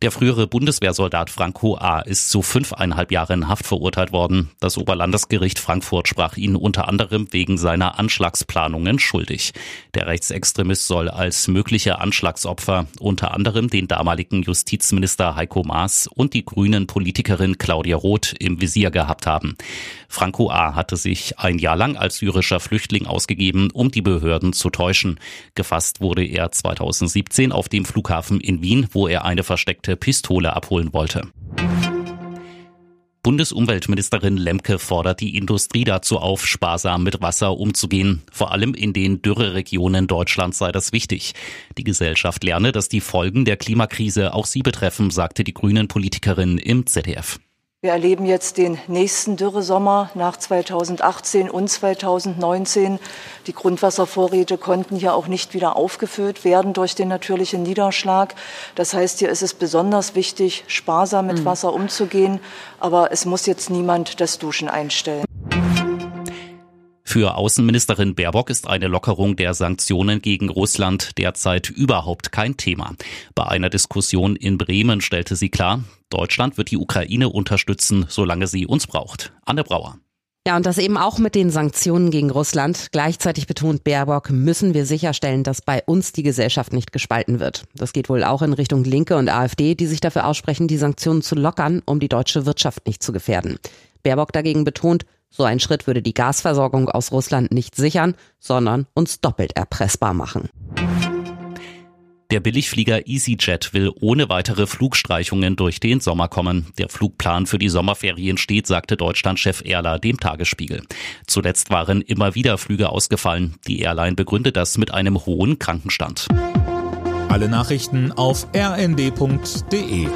Der frühere Bundeswehrsoldat Franco A. ist zu fünfeinhalb Jahren Haft verurteilt worden. Das Oberlandesgericht Frankfurt sprach ihn unter anderem wegen seiner Anschlagsplanungen schuldig. Der Rechtsextremist soll als mögliche Anschlagsopfer unter anderem den damaligen Justizminister Heiko Maas und die grünen Politikerin Claudia Roth im Visier gehabt haben. Franco A. hatte sich ein Jahr lang als syrischer Flüchtling ausgegeben, um die Behörden zu täuschen. Gefasst wurde er 2017 auf dem Flughafen in Wien, wo er eine versteckte versteckte Pistole abholen wollte. Bundesumweltministerin Lemke fordert die Industrie dazu auf, sparsam mit Wasser umzugehen. Vor allem in den Dürreregionen Deutschlands sei das wichtig. Die Gesellschaft lerne, dass die Folgen der Klimakrise auch sie betreffen, sagte die Grünen Politikerin im ZDF. Wir erleben jetzt den nächsten Dürresommer nach 2018 und 2019. Die Grundwasservorräte konnten hier auch nicht wieder aufgefüllt werden durch den natürlichen Niederschlag. Das heißt, hier ist es besonders wichtig, sparsam mit mhm. Wasser umzugehen. Aber es muss jetzt niemand das Duschen einstellen. Für Außenministerin Baerbock ist eine Lockerung der Sanktionen gegen Russland derzeit überhaupt kein Thema. Bei einer Diskussion in Bremen stellte sie klar, Deutschland wird die Ukraine unterstützen, solange sie uns braucht. Anne Brauer. Ja, und das eben auch mit den Sanktionen gegen Russland. Gleichzeitig betont Baerbock, müssen wir sicherstellen, dass bei uns die Gesellschaft nicht gespalten wird. Das geht wohl auch in Richtung Linke und AfD, die sich dafür aussprechen, die Sanktionen zu lockern, um die deutsche Wirtschaft nicht zu gefährden. Baerbock dagegen betont, so ein Schritt würde die Gasversorgung aus Russland nicht sichern, sondern uns doppelt erpressbar machen. Der Billigflieger EasyJet will ohne weitere Flugstreichungen durch den Sommer kommen. Der Flugplan für die Sommerferien steht, sagte Deutschlandchef Erler dem Tagesspiegel. Zuletzt waren immer wieder Flüge ausgefallen. Die Airline begründet das mit einem hohen Krankenstand. Alle Nachrichten auf rnd.de